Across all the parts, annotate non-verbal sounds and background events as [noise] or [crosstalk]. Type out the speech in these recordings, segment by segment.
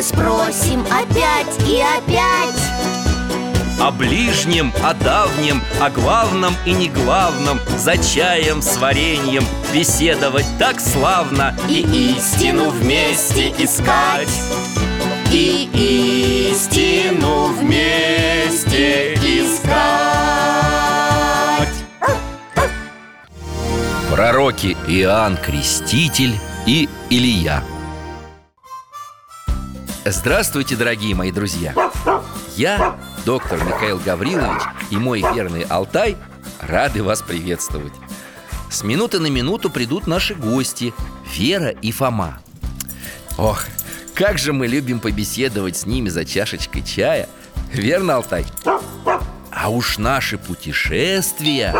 Мы спросим опять и опять. О ближнем, о давнем, о главном и не главном За чаем с вареньем беседовать так славно И истину вместе искать. И истину вместе искать. Пророки Иоанн Креститель и Илия Здравствуйте, дорогие мои друзья! Я, доктор Михаил Гаврилович и мой верный Алтай рады вас приветствовать С минуты на минуту придут наши гости Вера и Фома Ох, как же мы любим побеседовать с ними за чашечкой чая Верно, Алтай? А уж наши путешествия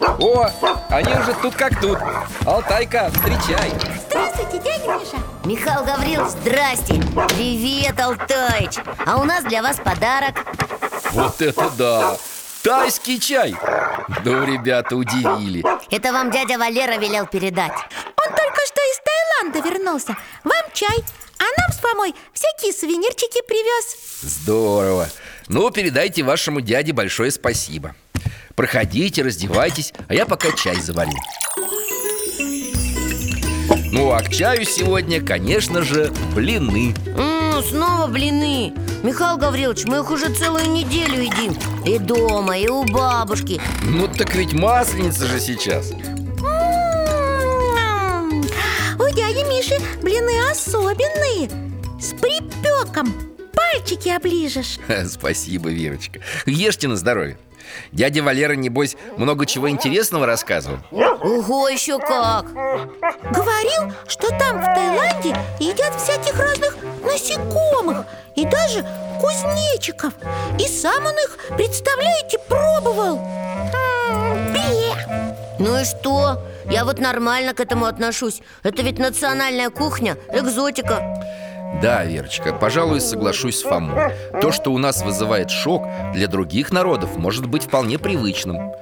О, они уже тут как тут. Алтайка, встречай. Здравствуйте, дядя Миша. Михаил Гаврилович, здрасте. Привет, Алтаич А у нас для вас подарок. Вот это да! Тайский чай! Ну, ребята, удивили. Это вам дядя Валера велел передать. Он только что из Таиланда вернулся. Вам чай, а нам с Фомой всякие сувенирчики привез. Здорово! Ну, передайте вашему дяде большое спасибо Проходите, раздевайтесь, а я пока чай заварю. Ну, а к чаю сегодня, конечно же, блины. М, Снова блины. Михаил Гаврилович, мы их уже целую неделю едим. И дома, и у бабушки. Ну, так ведь масленица же сейчас. М-м-м. У дяди Миши блины особенные. С припеком. Пальчики оближешь. [laughs] Спасибо, Верочка. Ешьте на здоровье Дядя Валера, небось, много чего интересного рассказывал? Ого, еще как! Говорил, что там в Таиланде едят всяких разных насекомых И даже кузнечиков. И сам он их, представляете, пробовал! Ну и что? Я вот нормально к этому отношусь. Это ведь национальная кухня, экзотика Да, Верочка, пожалуй, соглашусь с Фомой. То, что у нас вызывает шок, для других народов может быть вполне привычным.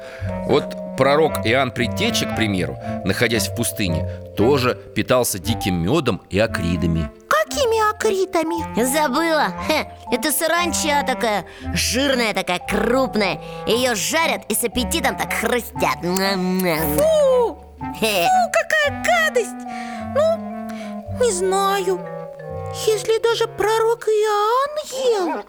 Вот пророк Иоанн Предтеча, к примеру, находясь в пустыне Тоже питался диким медом и акридами. Какими акритами? Забыла? Хе, это саранча такая Жирная такая, крупная. Ее жарят и с аппетитом так хрустят. Фу, ну какая гадость! Ну, не знаю Если даже пророк Иоанн ел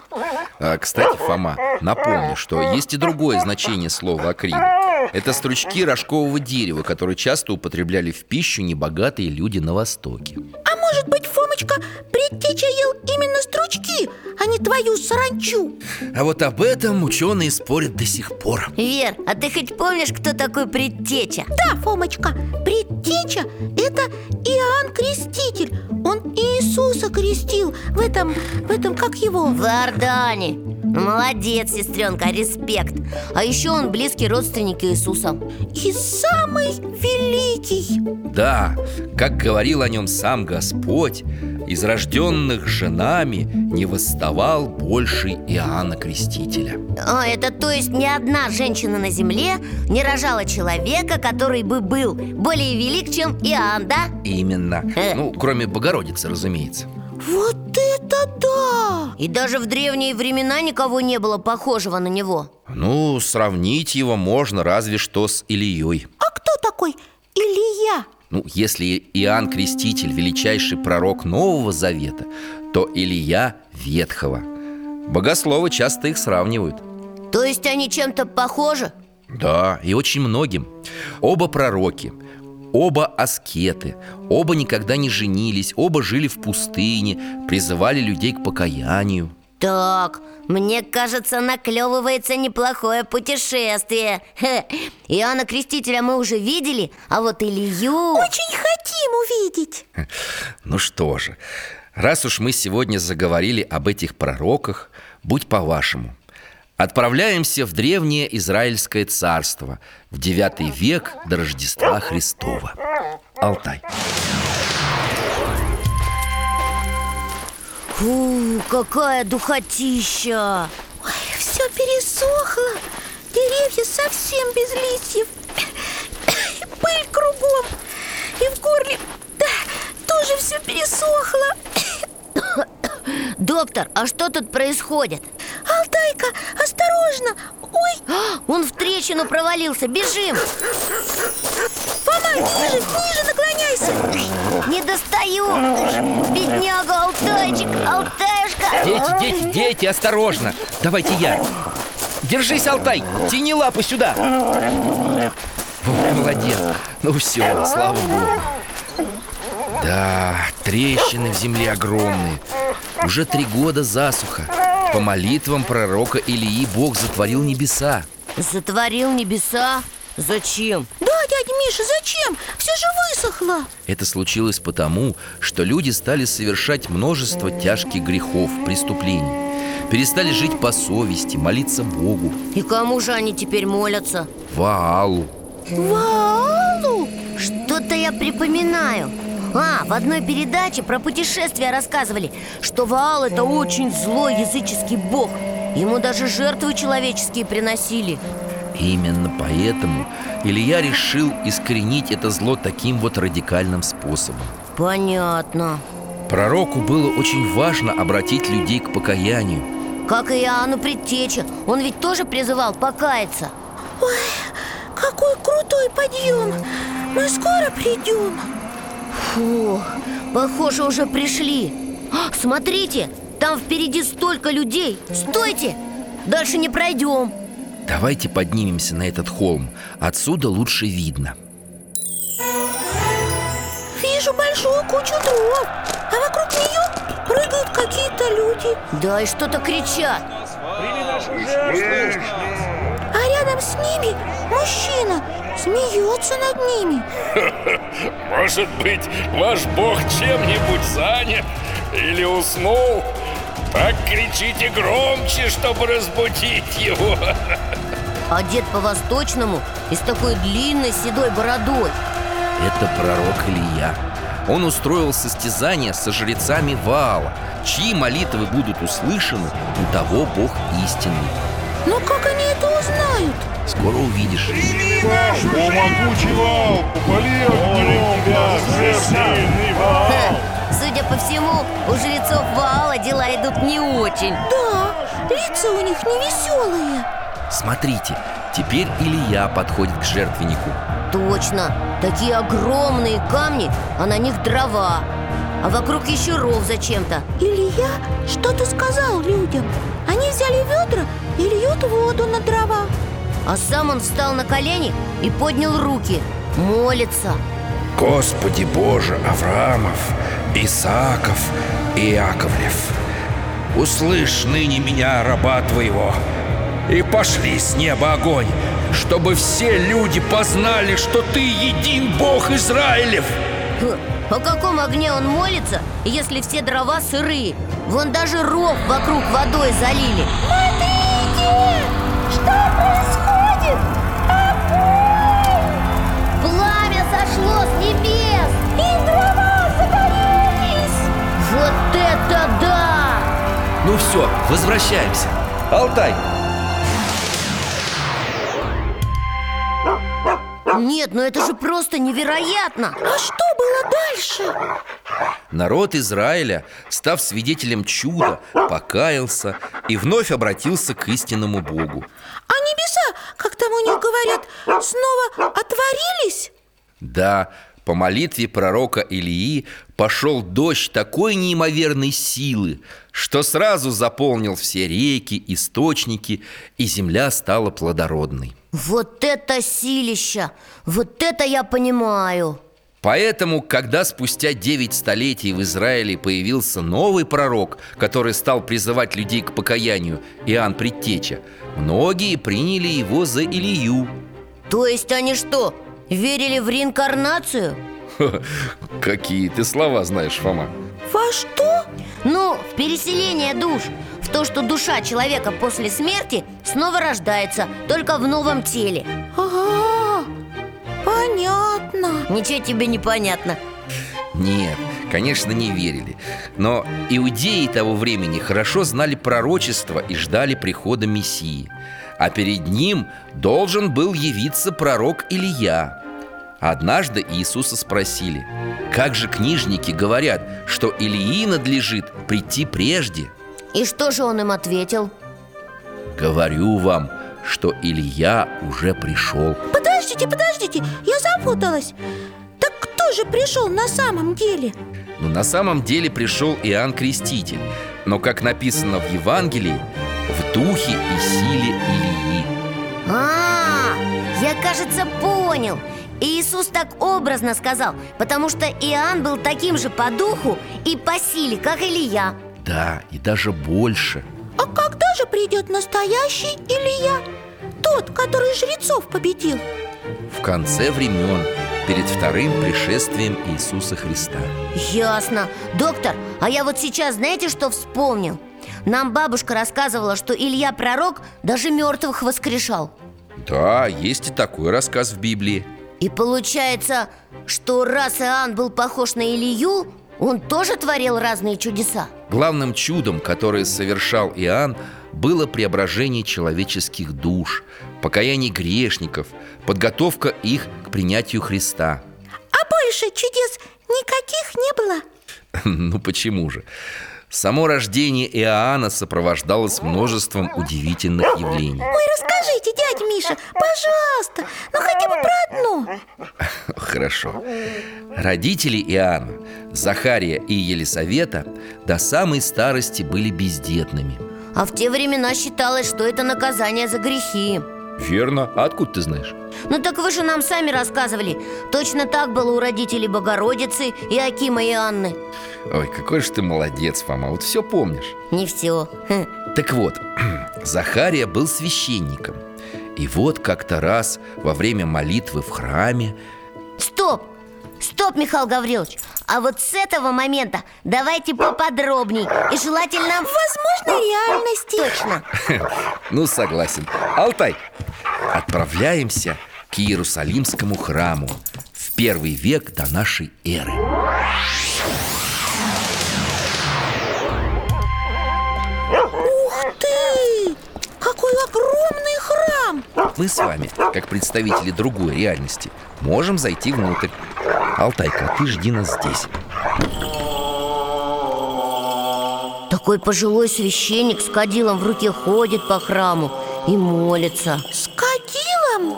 а, Кстати, Фома, напомню, что есть и другое значение слова акрида Это стручки рожкового дерева, которые часто употребляли в пищу небогатые люди на Востоке. А может быть, Фомочка, предтеча ел именно стручки, а не твою саранчу? А вот об этом ученые спорят до сих пор. Вер, а ты хоть помнишь, кто такой предтеча? Да, Фомочка, предтеча – это Иоанн Креститель Иисуса крестил в этом, в этом, как его? В Иордане Молодец, сестренка, респект. А еще он близкий родственник Иисуса. И самый великий. Да, как говорил о нем сам Господь Из рожденных женами не восставал больше Иоанна Крестителя. А, Это то есть ни одна женщина на земле не рожала человека, который бы был более велик, чем Иоанн, да? Именно. Э. Ну, кроме Богородицы, разумеется. Вот это да! И даже в древние времена никого не было похожего на него Ну, сравнить его можно разве что с Ильей А кто такой Илья? Ну, если Иоанн Креститель величайший пророк Нового Завета, то Илья Ветхого. Богословы часто их сравнивают. То есть они чем-то похожи? Да, и очень многим. Оба пророки, оба аскеты, оба никогда не женились, оба жили в пустыне, призывали людей к покаянию. Так, мне кажется, наклевывается неплохое путешествие Хе. Иоанна Крестителя мы уже видели, а вот Илью... Очень хотим увидеть Ну что же, раз уж мы сегодня заговорили об этих пророках, будь по-вашему. Отправляемся в древнее Израильское царство в девятый век до Рождества Христова. Алтай. Фу, какая духотища! Ой, все пересохло. Деревья совсем без листьев. И Пыль кругом. И в горле да, тоже все пересохло Доктор, а что тут происходит? Алтайка, осторожно Ой, А, Он в трещину провалился, бежим Фома, ниже, ниже наклоняйся Не достаю Бедняга Алтайчик, Алтаюшка Дети, дети, дети, осторожно! Давайте я. Держись, Алтай! Тяни лапу сюда! Молодец! Ну все, слава богу. Да, трещины в земле огромные. Уже три года засуха. По молитвам пророка Илии Бог затворил небеса. Затворил небеса? Зачем? Да, дядя Миша, зачем? Все же высохло Это случилось потому, что люди стали совершать множество тяжких грехов, преступлений. Перестали жить по совести, молиться Богу, И кому же они теперь молятся? Ваалу. Ваалу Что-то я припоминаю А, в одной передаче про путешествия рассказывали Что Ваал это очень злой языческий бог. Ему даже жертвы человеческие приносили. Именно поэтому Илья решил искоренить это зло таким вот радикальным способом. Понятно. Пророку было очень важно обратить людей к покаянию. Как и Иоанну Предтеча Он ведь тоже призывал покаяться. Ой, какой крутой подъем. Мы скоро придем Фу, похоже, уже пришли. А, Смотрите, там впереди столько людей. Стойте, дальше не пройдем. Давайте поднимемся на этот холм. Отсюда лучше видно. Вижу большую кучу дров А вокруг нее прыгают какие-то люди. Да и что-то кричат. А рядом с ними мужчина Смеется над ними [laughs] Может быть, ваш бог чем-нибудь занят или уснул? Так кричите громче, чтобы разбудить его [laughs] Одет по-восточному и с такой длинной седой бородой Это пророк Илья. Он устроил состязание со жрецами Ваала. Чьи молитвы будут услышаны, у того Бог истинный. Но как они это узнают? Скоро увидишь. О, могучий вал! Вас, сверхсильный вал! Судя по всему, у жрецов Ваала дела идут не очень Да, лица у них не веселые Смотрите, теперь Илья подходит к жертвеннику. Точно, такие огромные камни, а на них дрова А вокруг еще ров зачем-то Илья что-то сказал людям Они взяли ведра и льют воду на дрова А сам он встал на колени и поднял руки Молится. Господи Боже Авраамов, Исааков и Иаковлев Услышь ныне меня, раба твоего И пошли с неба огонь Чтобы все люди познали, что ты един Бог Израилев. О каком огне он молится, если все дрова сырые? Вон даже ров вокруг водой залили. Смотрите, Пламя сошло с небес И дрова загорелись Вот это да! Ну все, возвращаемся. Алтай, Нет, ну это же просто невероятно А что было дальше? Народ Израиля, став свидетелем чуда, покаялся и вновь обратился к истинному Богу. А небеса, как там у них говорят, снова отворились? Да, по молитве пророка Илии пошел дождь такой неимоверной силы, что сразу заполнил все реки, источники, и земля стала плодородной. Вот это силища! Вот это я понимаю! Поэтому, когда спустя 9 столетий в Израиле появился новый пророк, который стал призывать людей к покаянию, Иоанн Предтеча, многие приняли его за Илью. То есть они что, верили в реинкарнацию? Какие ты слова знаешь, Фома. Во что? Ну, в переселение душ. В то, что душа человека после смерти снова рождается Только в новом теле. Ага, понятно. Ничего тебе не понятно. Нет, конечно, не верили. Но иудеи того времени хорошо знали пророчество и ждали прихода Мессии А перед ним должен был явиться пророк Илья Однажды Иисуса спросили Как же книжники говорят, что Илии надлежит прийти прежде? И что же он им ответил? Говорю вам, что Илья уже пришел Подождите, подождите, я запуталась Так кто же пришел на самом деле? Но на самом деле пришел Иоанн Креститель Но, как написано в Евангелии, в духе и силе Илии А, я, кажется, понял. Иисус так образно сказал Потому что Иоанн был таким же по духу и по силе, как Илья. Да, и даже больше. А когда же придет настоящий Илья? Тот, который жрецов победил. В конце времен, перед вторым пришествием Иисуса Христа. Ясно. Доктор, а я вот сейчас знаете, что вспомнил? Нам бабушка рассказывала, что Илья пророк даже мертвых воскрешал Да, есть и такой рассказ в Библии И получается, что раз Иоанн был похож на Илью, он тоже творил разные чудеса Главным чудом, которое совершал Иоанн, было преображение человеческих душ, покаяние грешников, подготовка их к принятию Христа. А больше чудес никаких не было? [laughs] Ну почему же? Само рождение Иоанна сопровождалось множеством удивительных явлений. Ой, расскажите, дядя Миша, пожалуйста Ну хотя бы про одно [laughs] Хорошо. Родители Иоанна, Захария и Елисавета, до самой старости были бездетными. А в те времена считалось, что это наказание за грехи Верно. А откуда ты знаешь? Ну так вы же нам сами рассказывали Точно так было у родителей Богородицы и Акима и Анны Ой, какой же ты молодец, Фома, вот все помнишь. Не все Так вот, [clears throat] Захария был священником. И вот как-то раз во время молитвы в храме Стоп! Стоп, Михаил Гаврилович А вот с этого момента давайте поподробней. И желательно... Возможно, реальности. Точно. [laughs] Ну, согласен. Алтай, отправляемся к Иерусалимскому храму В первый век до нашей эры. Ух ты! Какой огромный храм! Мы с вами, как представители другой реальности Можем зайти внутрь Алтайка, ты жди нас здесь. Такой пожилой священник с кадилом в руке ходит по храму и молится. С кадилом?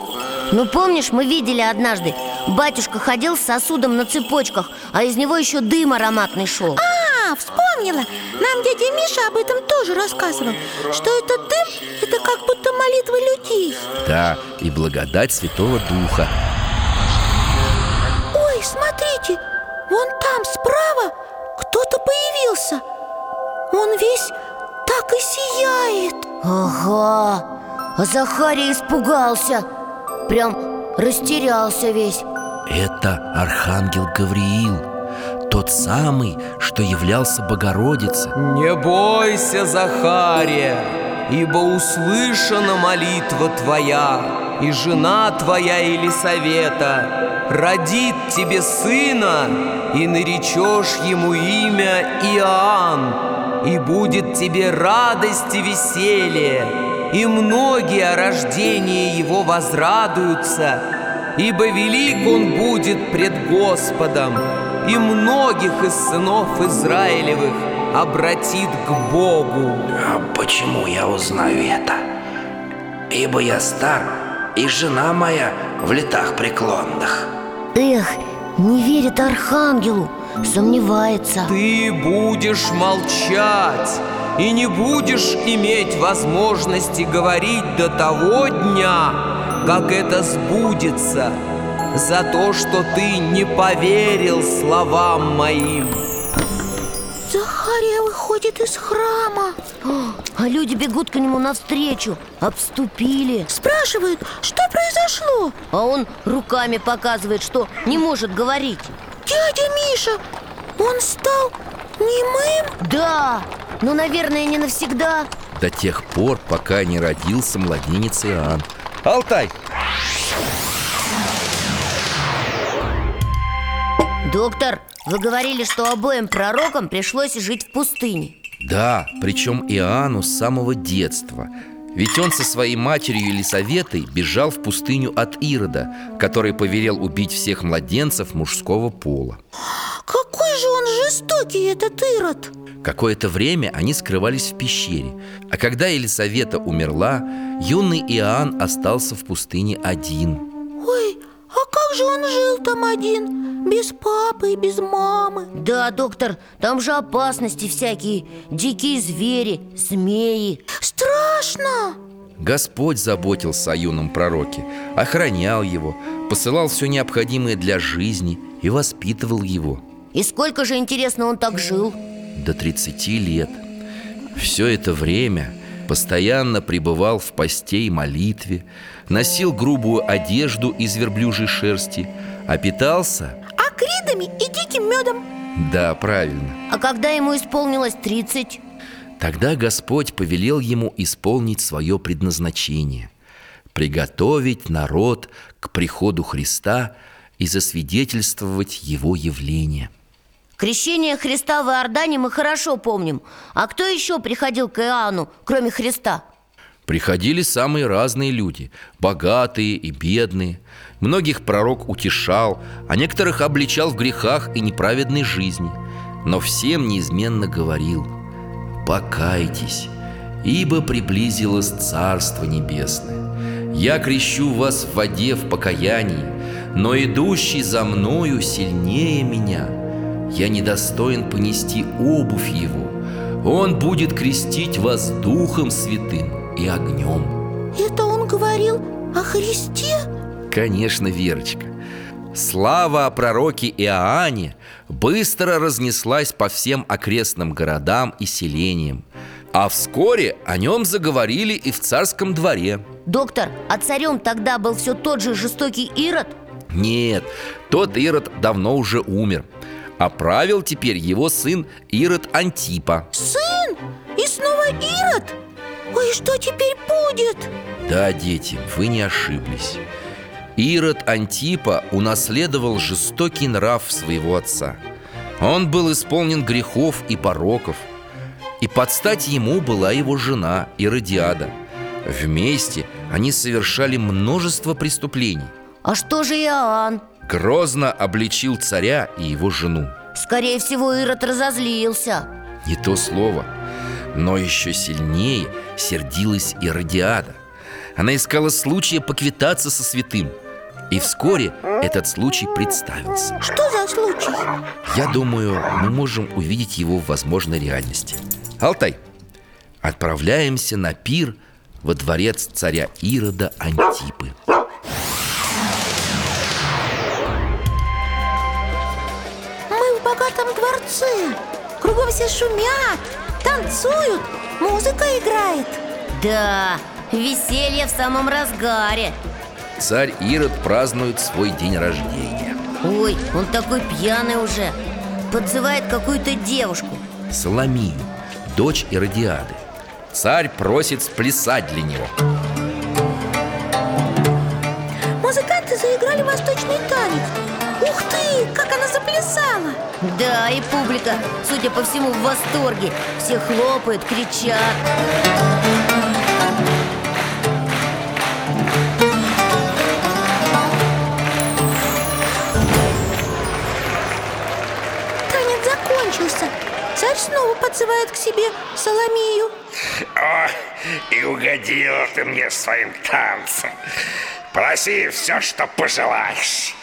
Ну помнишь, мы видели однажды Батюшка ходил с сосудом на цепочках А из него еще дым ароматный шел. А, вспомнила. Нам дядя Миша об этом тоже рассказывал Что этот дым, это как будто молитва людей. Да, и благодать Святого Духа смотрите, вон там справа кто-то появился. Он весь так и сияет. Ага, а Захарий испугался. Прям растерялся весь. Это Архангел Гавриил Тот самый, что являлся Богородице Не бойся, Захария, ибо услышана молитва твоя, и жена твоя Елисавета родит тебе сына, и наречешь ему имя Иоанн, и будет тебе радость и веселье, и многие о рождении его возрадуются, ибо велик он будет пред Господом, и многих из сынов Израилевых обратит к Богу. А почему я узнаю это? Ибо я стар, и жена моя в летах преклонных Эх, Не верит архангелу, сомневается Ты будешь молчать и не будешь иметь возможности говорить до того дня, как это сбудется, за то, что ты не поверил словам моим. Захария выходит из храма. А люди бегут к нему навстречу, обступили. Спрашивают, что произошло? А он руками показывает, что не может говорить. Дядя Миша, он стал немым? Да, но, наверное, не навсегда. До тех пор, пока не родился младенец Иоанн. Алтай, Доктор, вы говорили, что обоим пророкам пришлось жить в пустыне. Да, причем Иоанну с самого детства. Ведь он со своей матерью Елисаветой бежал в пустыню от Ирода Который повелел убить всех младенцев мужского пола. Какой же он жестокий, этот Ирод! Какое-то время они скрывались в пещере А когда Елисавета умерла, юный Иоанн остался в пустыне один. Ой, же он жил там один? Без папы и без мамы Да, доктор, там же опасности всякие Дикие звери, змеи Страшно Господь заботился о юном пророке, охранял его, посылал все необходимое для жизни и воспитывал его И сколько же, интересно, он так жил? до 30 лет. Все это время постоянно пребывал в посте и молитве, носил грубую одежду из верблюжьей шерсти, а питался, Акридами и диким медом да, правильно, А когда ему исполнилось 30? Тогда Господь повелел ему исполнить свое предназначение – приготовить народ к приходу Христа и засвидетельствовать Его явление. Крещение Христа в Иордане мы хорошо помним А кто еще приходил к Иоанну, кроме Христа? Приходили самые разные люди, богатые и бедные. Многих пророк утешал, а некоторых обличал в грехах и неправедной жизни. Но всем неизменно говорил «Покайтесь, ибо приблизилось Царство Небесное. Я крещу вас в воде в покаянии, но идущий за мною сильнее меня. Я недостоин понести обувь его. Он будет крестить вас Духом Святым и огнем». Это он говорил о Христе? Конечно, Верочка Слава о пророке Иоанне быстро разнеслась по всем окрестным городам и селениям А вскоре о нем заговорили и в царском дворе Доктор, а царем тогда был все тот же жестокий Ирод? Нет, тот Ирод давно уже умер А правил теперь его сын Ирод Антипа Сын? И снова Ирод? Ой, что теперь будет? Да, дети, вы не ошиблись. Ирод Антипа унаследовал жестокий нрав своего отца. Он был исполнен грехов и пороков И под стать ему была его жена Иродиада. Вместе они совершали множество преступлений. А что же Иоанн? Грозно обличил царя и его жену. Скорее всего, Ирод разозлился. Не то слово Но еще сильнее сердилась Иродиада Она искала случая поквитаться со святым. И вскоре этот случай представился. Что за случай? Я думаю, мы можем увидеть его в возможной реальности. Алтай, отправляемся на пир во дворец царя Ирода Антипы. Мы в богатом дворце. Кругом все шумят, танцуют, музыка играет. Да, веселье в самом разгаре. Царь Ирод празднует свой день рождения. Ой, он такой пьяный уже. Подзывает какую-то девушку. Соломию, дочь Иродиады. Царь просит сплясать для него. Музыканты заиграли восточный танец. Ух ты, как она заплясала Да, и публика, судя по всему, в восторге. Все хлопают, кричат. Танец закончился. Царь снова подзывает к себе Соломию О, и угодила ты мне своим танцем Проси все, что пожелаешь.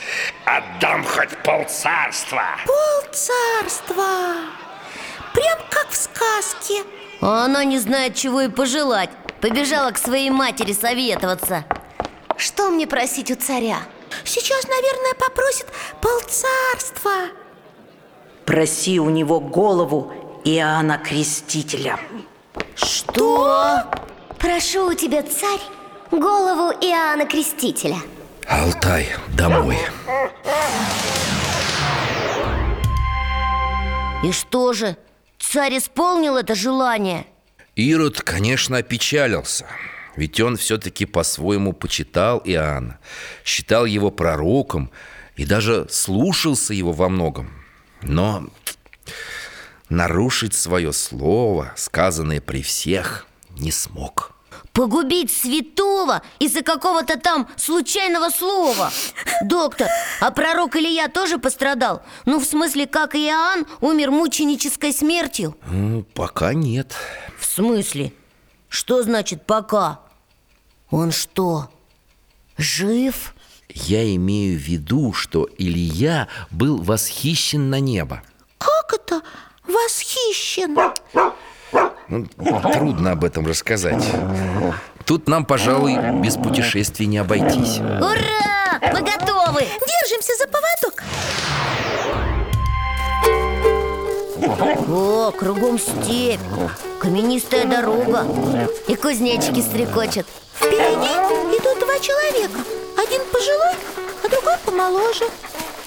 Отдам хоть полцарства Пол царства! Прям как в сказке. А она не знает, чего и пожелать. Побежала к своей матери советоваться. Что мне просить у царя? Сейчас, наверное, попросит полцарства Проси у него голову Иоанна Крестителя. Что? Прошу у тебя, царь, голову Иоанна Крестителя. Алтай, домой. И что же, царь исполнил это желание? Ирод, конечно, опечалился Ведь он все-таки по-своему почитал Иоанна Считал его пророком И даже слушался его во многом. Но нарушить свое слово, сказанное при всех, не смог Погубить святого из-за какого-то там случайного слова Доктор, а пророк Илья тоже пострадал? Ну, в смысле, как и Иоанн умер мученической смертью? Пока нет В смысле? Что значит «пока»? Он что, жив? Я имею в виду, что Илья был восхищен на небо Как это восхищен? Ну, Трудно об этом рассказать. Тут нам, пожалуй, без путешествий не обойтись. Ура! Мы готовы! Держимся за поводок. О, кругом степь Каменистая дорога И кузнечики стрекочут. Впереди идут два человека. Один пожилой, а другой помоложе.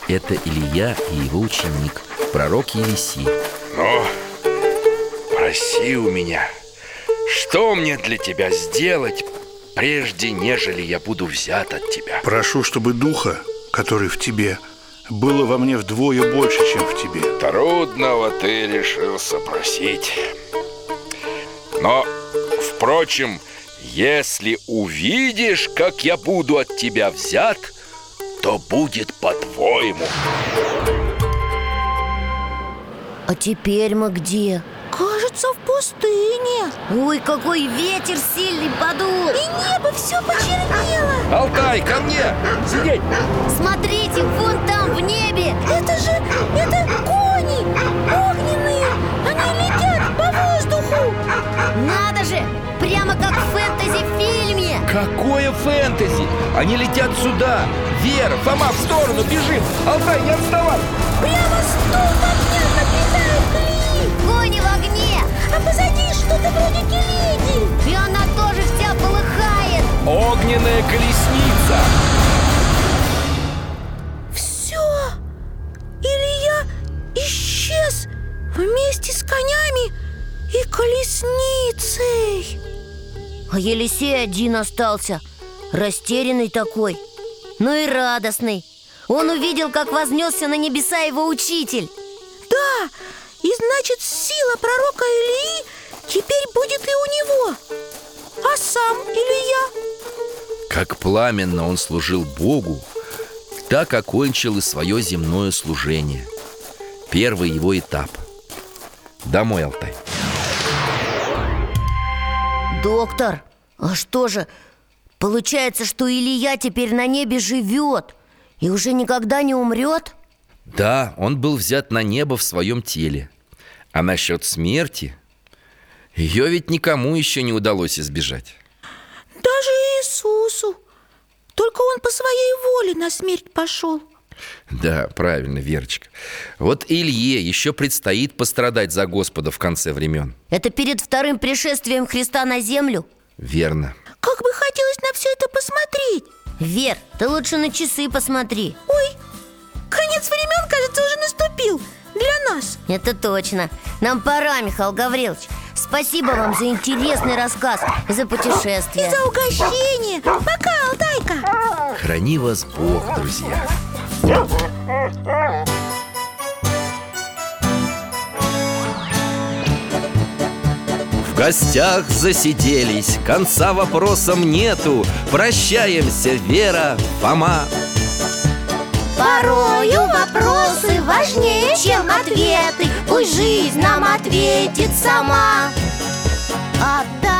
Это Илья и его ученик, пророк Елисей Ну, проси у меня Что мне для тебя сделать Прежде, нежели я буду взят от тебя Прошу, чтобы духа, который в тебе, было во мне вдвое больше, чем в тебе. Трудного ты решился просить Но, впрочем, если увидишь, как я буду от тебя взят То будет по-твоему А теперь мы где? Кажется, в пустыне. Ой, какой ветер сильный подул. И небо все почернело. Алтай, ко мне! Сидеть! Смотрите, вон там в небе. Это же, это кони огненные. Они летят по воздуху. Надо же, прямо как в фэнтези-фильме Какое фэнтези! Они летят сюда! Вера, Фома, в сторону, бежим! Алтай, не отставай! Прямо огня подлетает к Ильи Кони в огне А позади что-то вроде телеги И она тоже вся полыхает Огненная колесница! Все Илья исчез Вместе с конями и колесницей А Елисей один остался Растерянный такой Но и радостный Он увидел, как вознесся на небеса его учитель Да, и значит сила пророка Ильи теперь будет и у него А сам Илья Как пламенно он служил Богу, так окончил и свое земное служение. Первый его этап. Домой, Алтай. Доктор, а что же? Получается, что Илья теперь на небе живет И уже никогда не умрет? Да, он был взят на небо в своем теле. А насчет смерти, ее ведь никому еще не удалось избежать. Даже Иисусу Только он по своей воле на смерть пошел [laughs] Да, правильно, Верочка. Вот Илье еще предстоит пострадать за Господа в конце времен. Это перед вторым пришествием Христа на землю? Верно. Как бы хотелось на все это посмотреть Вер, ты лучше на часы посмотри Ой, конец времен, кажется, уже наступил Для нас Это точно Нам пора, Михаил Гаврилович Спасибо вам за интересный рассказ и за путешествие И за угощение Пока, Алтайка Храни вас Бог, друзья. В гостях засиделись, конца вопросам нету. Прощаемся, Вера, Фома. Порою вопросы важнее, чем ответы. Пусть жизнь нам ответит сама. Дальнем,